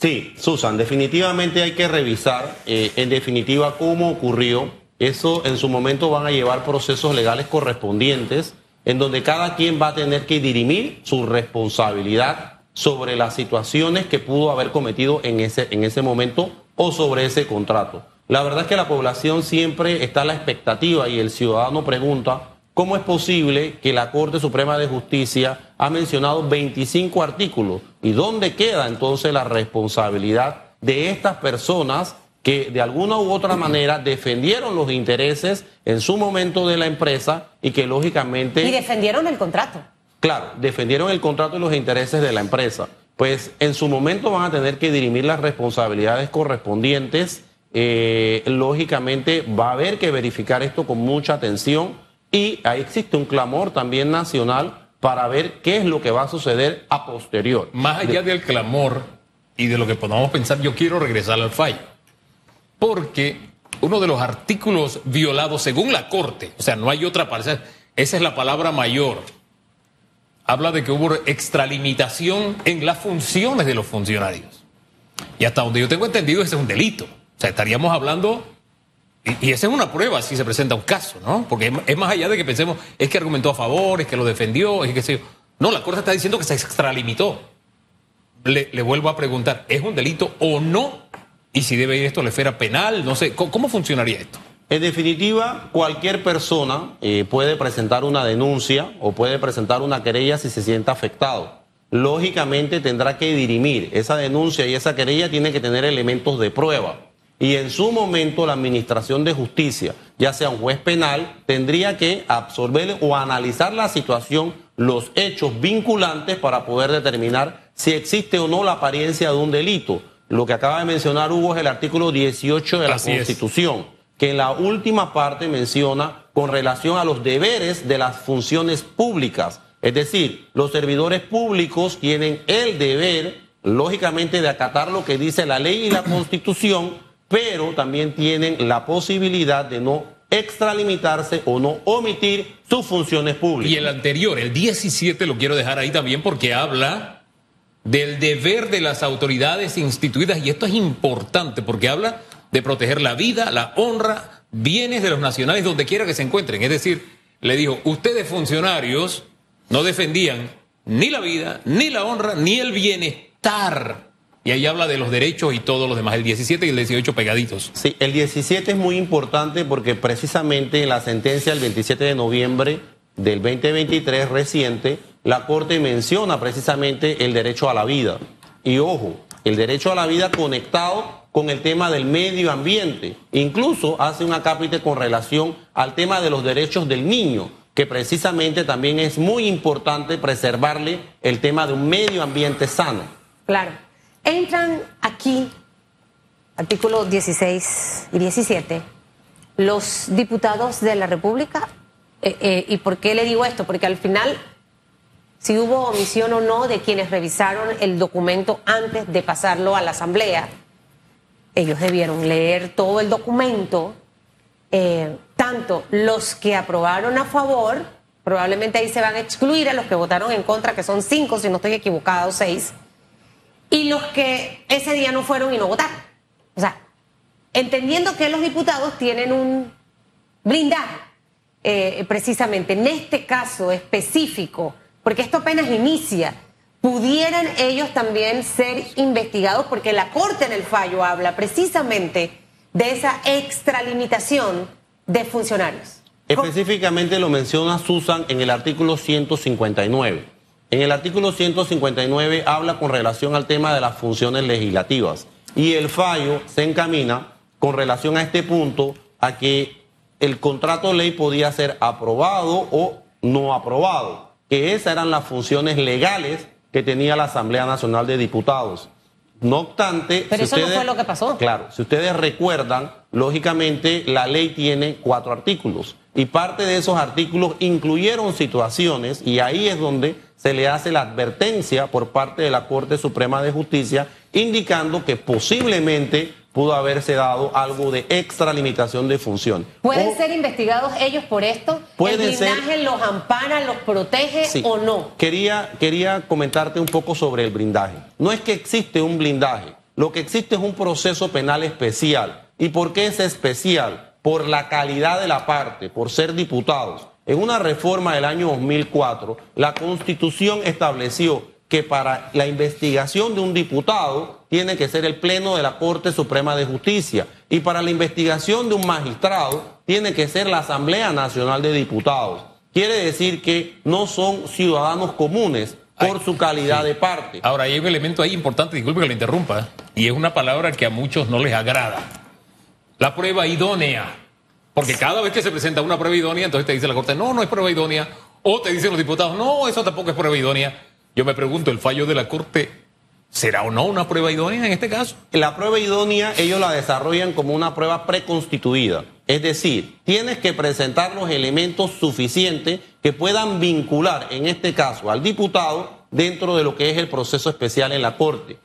Sí, Susan, definitivamente hay que revisar, eh, en definitiva, cómo ocurrió. Eso en su momento van a llevar procesos legales correspondientes, en donde cada quien va a tener que dirimir su responsabilidad sobre las situaciones que pudo haber cometido en ese, en ese momento o sobre ese contrato. La verdad es que la población siempre está a la expectativa y el ciudadano pregunta cómo es posible que la Corte Suprema de Justicia ha mencionado 25 artículos y dónde queda entonces la responsabilidad de estas personas que de alguna u otra manera defendieron los intereses en su momento de la empresa y que lógicamente... Y defendieron el contrato. Claro, defendieron el contrato y los intereses de la empresa. Pues en su momento van a tener que dirimir las responsabilidades correspondientes eh, lógicamente va a haber que verificar esto con mucha atención y ahí existe un clamor también nacional para ver qué es lo que va a suceder a posterior. Más allá del clamor y de lo que podamos pensar, yo quiero regresar al fallo. Porque uno de los artículos violados según la Corte, o sea, no hay otra palabra, esa es la palabra mayor, habla de que hubo extralimitación en las funciones de los funcionarios. Y hasta donde yo tengo entendido, ese es un delito. O sea, estaríamos hablando, y, esa es una prueba si se presenta un caso, ¿no? Porque es, más allá de que pensemos, es que argumentó a favor, es que lo defendió, es que se... No, la Corte está diciendo que se extralimitó. Le, vuelvo a preguntar, ¿es un delito o no? Y si debe ir esto a la esfera penal, no sé, ¿cómo, funcionaría esto? En definitiva, cualquier persona eh, puede presentar una denuncia o puede presentar una querella si se siente afectado. Lógicamente tendrá que dirimir esa denuncia y esa querella tiene que tener elementos de prueba y en su momento la Administración de Justicia, ya sea un juez penal, tendría que absorber o analizar la situación, los hechos vinculantes para poder determinar si existe o no la apariencia de un delito. Lo que acaba de mencionar Hugo es el artículo 18 de la Constitución, que en la última parte menciona con relación a los deberes de las funciones públicas. Es decir, los servidores públicos tienen el deber, lógicamente, de acatar lo que dice la ley y la Constitución pero también tienen la posibilidad de no extralimitarse o no omitir sus funciones públicas. Y el anterior, el 17, lo quiero dejar ahí también porque habla del deber de las autoridades instituidas y esto es importante porque habla de proteger la vida, la honra, bienes de los nacionales donde quiera que se encuentren. Es decir, le dijo, ustedes funcionarios no defendían ni la vida, ni la honra, ni el bienestar y ahí habla de los derechos y todos los demás, el 17 y el 18 pegaditos. Sí, el 17 es muy importante porque precisamente en la sentencia del 27 de noviembre del 2023 reciente, la Corte menciona precisamente el derecho a la vida. Y ojo, el derecho a la vida conectado con el tema del medio ambiente. Incluso hace un acápite con relación al tema de los derechos del niño, que precisamente también es muy importante preservarle el tema de un medio ambiente sano. Claro. Entran aquí, artículo 16 y 17, los diputados de la República. Eh, eh, ¿Y por qué le digo esto? Porque al final, si hubo omisión o no de quienes revisaron el documento antes de pasarlo a la Asamblea, ellos debieron leer todo el documento, eh, tanto los que aprobaron a favor, probablemente ahí se van a excluir a los que votaron en contra, que son cinco, si no estoy equivocado, seis y los que ese día no fueron y no votaron. O sea, entendiendo que los diputados tienen un blindaje, eh, precisamente en este caso específico, porque esto apenas inicia, pudieran ellos también ser investigados, porque la Corte en el fallo habla precisamente de esa extralimitación de funcionarios. Específicamente lo menciona Susan en el artículo 159 en el artículo 159 habla con relación al tema de las funciones legislativas y el fallo se encamina con relación a este punto a que el contrato ley podía ser aprobado o no aprobado, que esas eran las funciones legales que tenía la Asamblea Nacional de Diputados. No obstante... Pero eso no fue lo que pasó. Claro, si ustedes recuerdan, lógicamente la ley tiene cuatro artículos y parte de esos artículos incluyeron situaciones y ahí es donde se le hace la advertencia por parte de la Corte Suprema de Justicia indicando que posiblemente pudo haberse dado algo de extralimitación de función. ¿Pueden ser investigados ellos por esto? ¿El blindaje los ampara, los protege o no? Quería, quería comentarte un poco sobre el blindaje. No es que existe un blindaje. Lo que existe es un proceso penal especial. ¿Y por qué es especial? Por la calidad de la parte, por ser diputados. En una reforma del año 2004, la Constitución estableció que para la investigación de un diputado tiene que ser el Pleno de la Corte Suprema de Justicia y para la investigación de un magistrado tiene que ser la Asamblea Nacional de Diputados. Quiere decir que no son ciudadanos comunes por su calidad de parte. Ahora, hay un elemento ahí importante, disculpe que lo interrumpa, y es una palabra que a muchos no les agrada. La prueba idónea. Porque cada vez que se presenta una prueba idónea, entonces te dice la Corte, no, no es prueba idónea. O te dicen los diputados, no, eso tampoco es prueba idónea. Yo me pregunto, ¿el fallo de la Corte será o no una prueba idónea en este caso? La prueba idónea ellos la desarrollan como una prueba preconstituida. Es decir, tienes que presentar los elementos suficientes que puedan vincular, en este caso, al diputado dentro de lo que es el proceso especial en la Corte.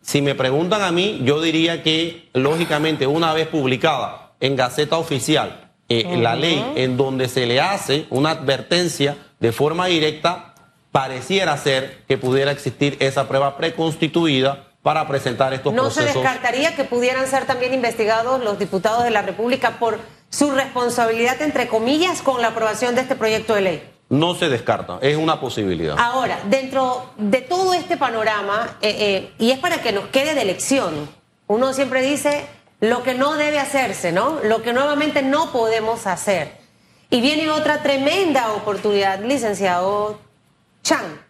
Si me preguntan a mí, yo diría que, lógicamente, una vez publicada en Gaceta Oficial eh, la ley en donde se le hace una advertencia de forma directa, pareciera ser que pudiera existir esa prueba preconstituida para presentar estos ¿No procesos. se descartaría que pudieran ser también investigados los diputados de la República por su responsabilidad, entre comillas, con la aprobación de este proyecto de ley? No se descarta, es una posibilidad. Ahora, dentro de todo este panorama, eh, eh, y es para que nos quede de lección, uno siempre dice lo que no debe hacerse, ¿no? Lo que nuevamente no podemos hacer. Y viene otra tremenda oportunidad, licenciado Chan.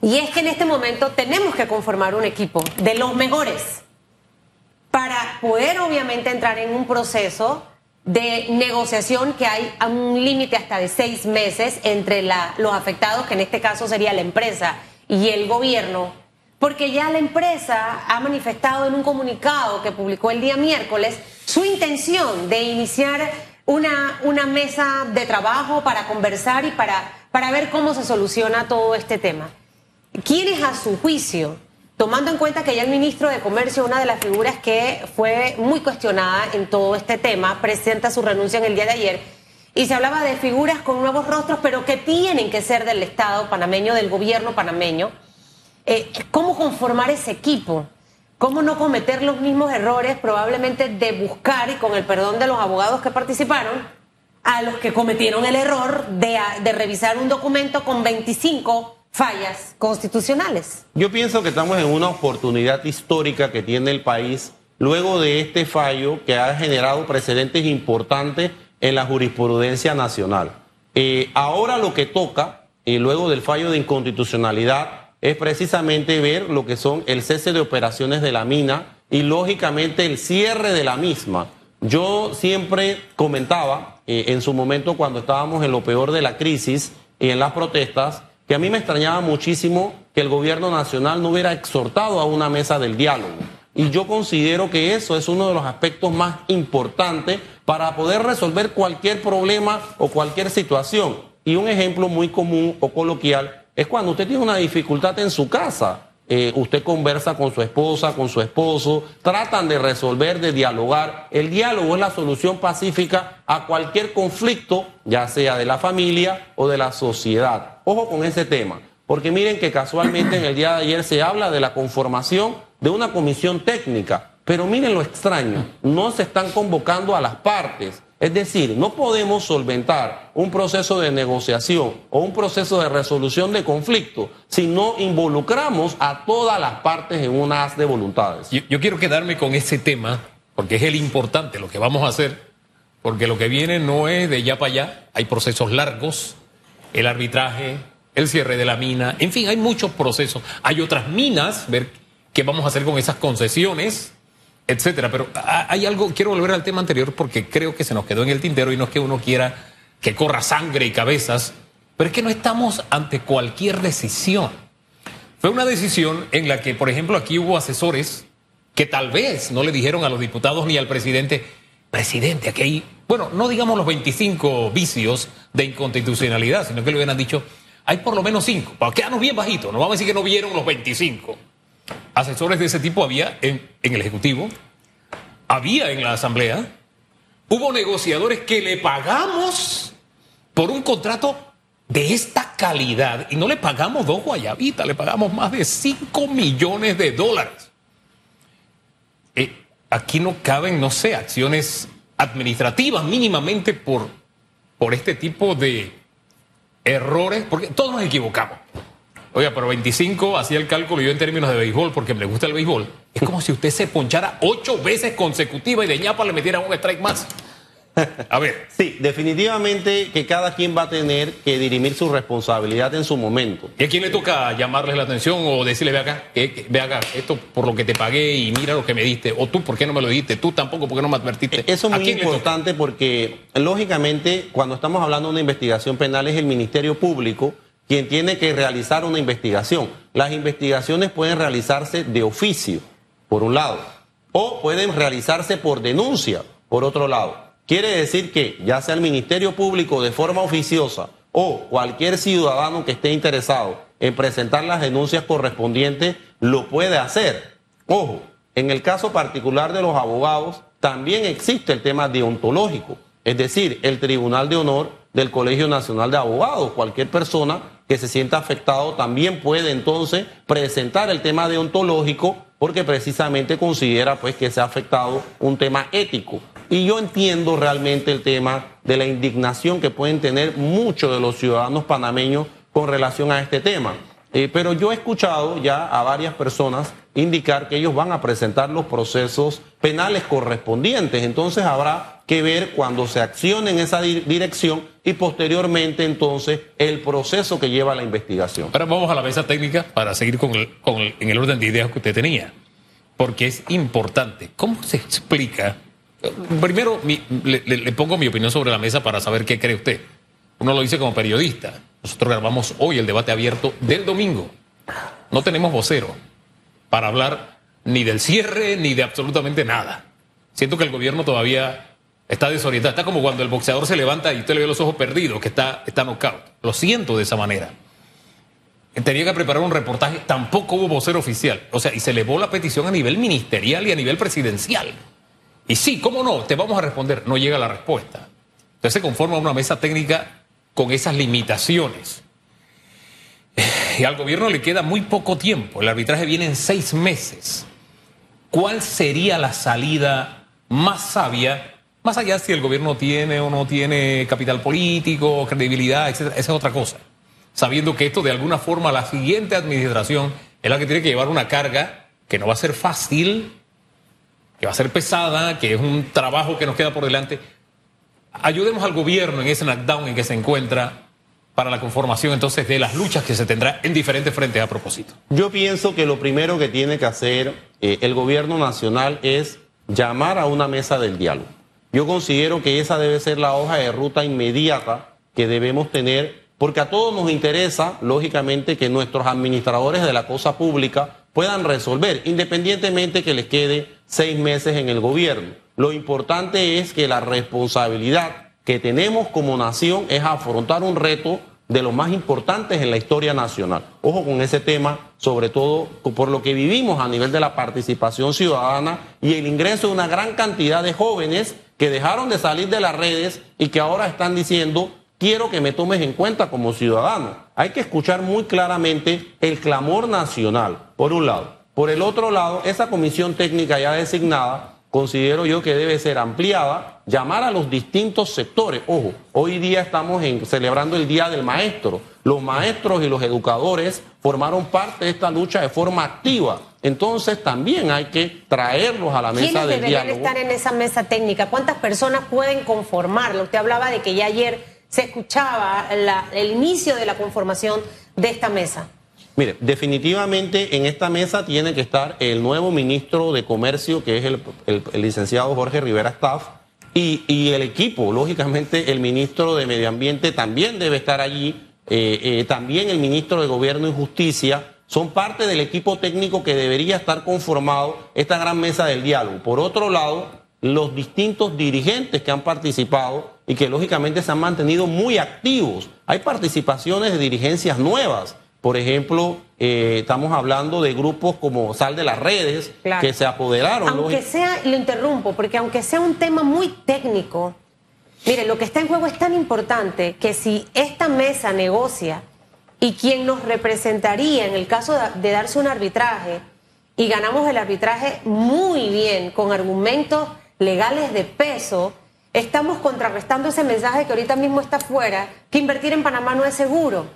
Y es que en este momento tenemos que conformar un equipo de los mejores para poder obviamente entrar en un proceso de negociación que hay a un límite hasta de seis meses entre los afectados, que en este caso sería la empresa y el gobierno, porque ya la empresa ha manifestado en un comunicado que publicó el día miércoles su intención de iniciar una, una mesa de trabajo para conversar y para, para ver cómo se soluciona todo este tema. ¿Quiénes a su juicio, tomando en cuenta que ya el ministro de Comercio, una de las figuras que fue muy cuestionada en todo este tema, presenta su renuncia en el día de ayer, y se hablaba de figuras con nuevos rostros, pero que tienen que ser del Estado panameño, del gobierno panameño, eh, ¿cómo conformar ese equipo? ¿Cómo no cometer los mismos errores probablemente de buscar, y con el perdón de los abogados que participaron, a los que cometieron el error de, de revisar un documento con 25 fallas constitucionales? Yo pienso que estamos en una oportunidad histórica que tiene el país luego de este fallo que ha generado precedentes importantes en la jurisprudencia nacional. Eh, ahora lo que toca, eh, luego del fallo de inconstitucionalidad, es precisamente ver lo que son el cese de operaciones de la mina y lógicamente el cierre de la misma. Yo siempre comentaba eh, en su momento cuando estábamos en lo peor de la crisis y en las protestas, que a mí me extrañaba muchísimo que el gobierno nacional no hubiera exhortado a una mesa del diálogo. Y yo considero que eso es uno de los aspectos más importantes para poder resolver cualquier problema o cualquier situación. Y un ejemplo muy común o coloquial es cuando usted tiene una dificultad en su casa. Eh, usted conversa con su esposa, con su esposo, tratan de resolver, de dialogar. El diálogo es la solución pacífica a cualquier conflicto, ya sea de la familia o de la sociedad. Ojo con ese tema, porque miren que casualmente en el día de ayer se habla de la conformación de una comisión técnica, pero miren lo extraño, no se están convocando a las partes. Es decir, no podemos solventar un proceso de negociación o un proceso de resolución de conflicto si no involucramos a todas las partes en una haz de voluntades. Yo, yo, quiero quedarme con ese tema, porque es el importante, lo que vamos a hacer, porque lo que viene no es de ya para allá, hay procesos largos, el arbitraje, el cierre de la mina, en fin, hay muchos procesos. Hay otras minas, ver qué vamos a hacer con esas concesiones etcétera. Pero hay algo, quiero volver al tema anterior porque creo que se nos quedó en el tintero y no es que uno quiera que corra sangre y cabezas, pero es que no estamos ante cualquier decisión. Fue una decisión en la que, por ejemplo, aquí hubo asesores que tal vez no le dijeron a los diputados ni al presidente, presidente, aquí hay, bueno, no digamos los 25 vicios de inconstitucionalidad, sino que le hubieran dicho, hay por lo menos cinco, para quedarnos bien bajitos, no vamos a decir que no vieron los 25 asesores de ese tipo había en, el Ejecutivo, había en la Asamblea, hubo negociadores que le pagamos por un contrato de esta calidad y no le pagamos dos guayabitas, le pagamos más de 5 millones de dólares. aquí no caben, no sé, acciones administrativas mínimamente por, por este tipo de errores, porque todos nos equivocamos. Oiga, pero 25 hacía el cálculo yo en términos de béisbol, porque me gusta el béisbol. Es como si usted se ponchara ocho veces consecutivas y de ñapa le metieran un strike más. A ver. Sí, definitivamente que cada quien va a tener que dirimir su responsabilidad en su momento. ¿Y a quién le toca llamarles la atención o decirle, ve acá, ve acá, esto por lo que te pagué y mira lo que me diste? O tú, ¿por qué no me lo diste? Tú tampoco, ¿por qué no me advertiste? Eso es muy importante porque, lógicamente, cuando estamos hablando de una investigación penal es el Ministerio Público quien tiene que realizar una investigación. Las investigaciones pueden realizarse de oficio, por un lado, o pueden realizarse por denuncia, por otro lado. Quiere decir que ya sea el Ministerio Público de forma oficiosa o cualquier ciudadano que esté interesado en presentar las denuncias correspondientes, lo puede hacer. Ojo, en el caso particular de los abogados, también existe el tema deontológico, es decir, el Tribunal de Honor del Colegio Nacional de Abogados. Cualquier persona que se sienta afectado también puede entonces presentar el tema deontológico porque precisamente considera pues que se ha afectado un tema ético. Y yo entiendo realmente el tema de la indignación que pueden tener muchos de los ciudadanos panameños con relación a este tema. Eh, pero yo he escuchado ya a varias personas indicar que ellos van a presentar los procesos penales correspondientes. Entonces habrá que ver cuando se accione en esa dirección y posteriormente entonces el proceso que lleva la investigación. Ahora vamos a la mesa técnica para seguir con en el orden de ideas que usted tenía, porque es importante. ¿Cómo se explica Primero, le, pongo mi opinión sobre la mesa para saber qué cree usted. Uno lo dice como periodista. Nosotros grabamos hoy el debate abierto del domingo. No tenemos vocero para hablar ni del cierre ni de absolutamente nada. Siento que el gobierno todavía está desorientado. Está como cuando el boxeador se levanta y usted le ve los ojos perdidos, que está, está knockout. Lo siento de esa manera. Tenía que preparar un reportaje, tampoco hubo vocero oficial. O sea, y se elevó la petición a nivel ministerial y a nivel presidencial. Y sí, ¿cómo no? Te vamos a responder. No llega la respuesta. Entonces se conforma una mesa técnica con esas limitaciones. Y al gobierno le queda muy poco tiempo. El arbitraje viene en seis meses. ¿Cuál sería la salida más sabia? Más allá si el gobierno tiene o no tiene capital político, credibilidad, etc. Esa es otra cosa. Sabiendo que esto de alguna forma la siguiente administración es la que tiene que llevar una carga que no va a ser fácil, que va a ser pesada, que es un trabajo que nos queda por delante. Ayudemos al gobierno en ese knockdown en que se encuentra para la conformación entonces de las luchas que se tendrá en diferentes frentes a propósito. Yo pienso que lo primero que tiene que hacer eh, el gobierno nacional es llamar a una mesa del diálogo. Yo considero que esa debe ser la hoja de ruta inmediata que debemos tener, porque a todos nos interesa, lógicamente, que nuestros administradores de la cosa pública puedan resolver, independientemente que les quede seis meses en el gobierno. Lo importante es que la responsabilidad que tenemos como nación es afrontar un reto de los más importantes en la historia nacional. Ojo con ese tema, sobre todo por lo que vivimos a nivel de la participación ciudadana y el ingreso de una gran cantidad de jóvenes que dejaron de salir de las redes y que ahora están diciendo, quiero que me tomes en cuenta como ciudadano. Hay que escuchar muy claramente el clamor nacional, por un lado. Por el otro lado, esa comisión técnica ya designada, considero yo que debe ser ampliada, llamar a los distintos sectores. Ojo, hoy día estamos celebrando el Día del Maestro. Los maestros y los educadores formaron parte de esta lucha de forma activa. Entonces también hay que traerlos a la mesa del diálogo. deberían estar en esa mesa técnica? ¿Cuántas personas pueden conformarlo? Usted hablaba de que ya ayer se escuchaba el inicio de la conformación de esta mesa. Mire, definitivamente en esta mesa tiene que estar el nuevo ministro de Comercio, que es el, licenciado Jorge Rivera Staff, y, el equipo, lógicamente el ministro de Medio Ambiente también debe estar allí, eh, eh, también el ministro de Gobierno y Justicia, son parte del equipo técnico que debería estar conformado esta gran mesa del diálogo. Por otro lado, los distintos dirigentes que han participado y que lógicamente se han mantenido muy activos. Hay participaciones de dirigencias nuevas por ejemplo, eh, estamos hablando de grupos como Sal de las Redes, que se apoderaron. Aunque sea, lo interrumpo, porque aunque sea un tema muy técnico, mire, lo que está en juego es tan importante que si esta mesa negocia y quien nos representaría en el caso de darse un arbitraje y ganamos el arbitraje muy bien, con argumentos legales de peso, estamos contrarrestando ese mensaje que ahorita mismo está fuera, que invertir en Panamá no es seguro.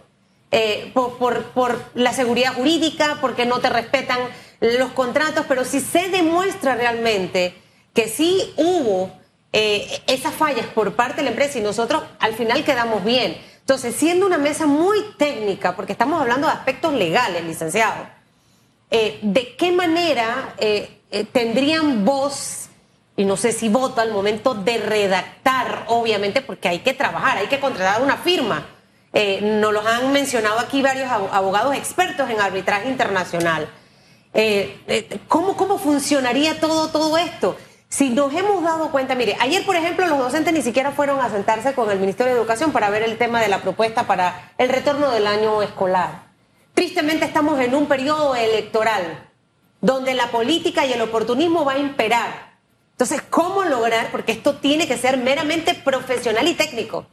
Eh, por, por, la seguridad jurídica, porque no te respetan los contratos, pero si se demuestra realmente que sí hubo eh, esas fallas por parte de la empresa y nosotros al final quedamos bien. Entonces, siendo una mesa muy técnica, porque estamos hablando de aspectos legales, licenciado, eh, ¿de qué manera tendrían voz y no sé si voto al momento de redactar, obviamente, porque hay que trabajar, hay que contratar una firma. Eh, nos los han mencionado aquí varios abogados expertos en arbitraje internacional. Eh, eh, ¿cómo, ¿Cómo funcionaría todo, todo esto? Si nos hemos dado cuenta, mire, ayer, por ejemplo, los docentes ni siquiera fueron a sentarse con el Ministerio de Educación para ver el tema de la propuesta para el retorno del año escolar. Tristemente estamos en un periodo electoral donde la política y el oportunismo va a imperar. Entonces, ¿cómo lograr? Porque esto tiene que ser meramente profesional y técnico.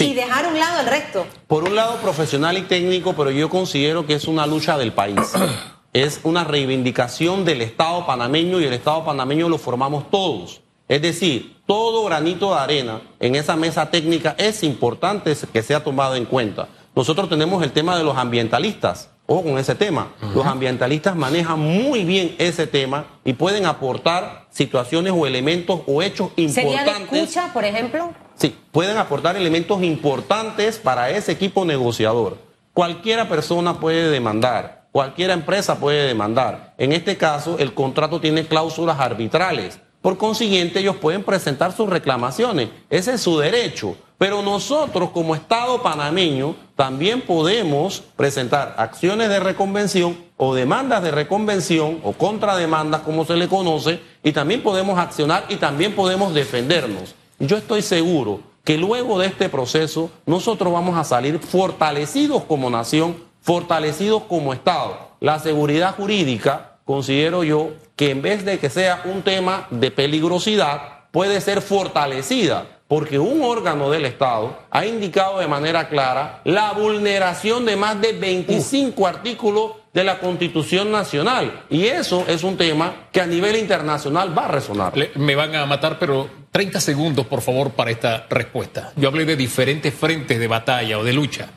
Y dejar a un lado el resto. Por un lado profesional y técnico, pero yo considero que es una lucha del país. es una reivindicación del Estado panameño y el Estado panameño lo formamos todos. Es decir, todo granito de arena en esa mesa técnica es importante que sea tomado en cuenta. Nosotros tenemos el tema de los ambientalistas o con ese tema. Los ambientalistas manejan muy bien ese tema y pueden aportar situaciones o elementos o hechos importantes. ¿Sería de escucha, por ejemplo? Sí, pueden aportar elementos importantes para ese equipo negociador. Cualquiera persona puede demandar, cualquier empresa puede demandar. En este caso, el contrato tiene cláusulas arbitrales. Por consiguiente, ellos pueden presentar sus reclamaciones. Ese es su derecho. Pero nosotros como Estado panameño también podemos presentar acciones de reconvención o demandas de reconvención o contrademandas como se le conoce y también podemos accionar y también podemos defendernos. Yo estoy seguro que luego de este proceso nosotros vamos a salir fortalecidos como nación, fortalecidos como Estado. La seguridad jurídica, considero yo, que en vez de que sea un tema de peligrosidad, puede ser fortalecida porque un órgano del Estado ha indicado de manera clara la vulneración de más de 25 artículos de la Constitución Nacional. Y eso es un tema que a nivel internacional va a resonar. me van a matar, pero 30 segundos, por favor, para esta respuesta. Yo hablé de diferentes frentes de batalla o de lucha.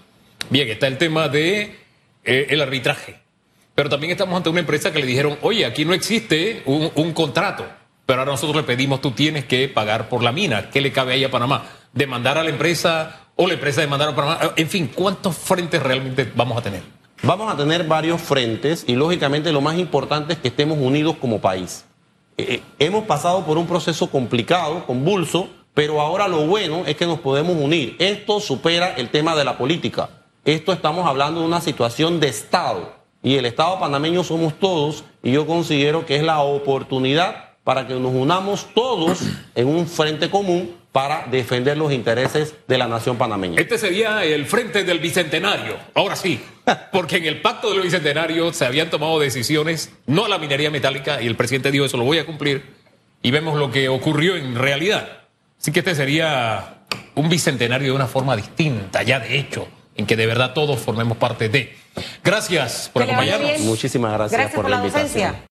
Bien, está el tema de eh, el arbitraje. Pero también estamos ante una empresa que le dijeron, oye, aquí no existe un contrato pero ahora nosotros le pedimos, tú tienes que pagar por la mina. ¿Qué le cabe ahí a Panamá? ¿Demandar a la empresa o la empresa demandar a Panamá? En fin, ¿cuántos frentes realmente vamos a tener? Vamos a tener varios frentes y lógicamente lo más importante es que estemos unidos como país. Eh, eh, hemos pasado por un proceso complicado, convulso, pero ahora lo bueno es que nos podemos unir. Esto supera el tema de la política. Esto estamos hablando de una situación de Estado y el Estado panameño somos todos y yo considero que es la oportunidad para que nos unamos todos en un frente común para defender los intereses de la nación panameña. Este sería el frente del bicentenario, ahora sí, porque en el pacto del bicentenario se habían tomado decisiones, no a la minería metálica, y el presidente dijo eso lo voy a cumplir, y vemos lo que ocurrió en realidad. Así que este sería un bicentenario de una forma distinta, ya de hecho, en que de verdad todos formemos parte de. Gracias por acompañarnos. Muchísimas gracias, por, la, invitación.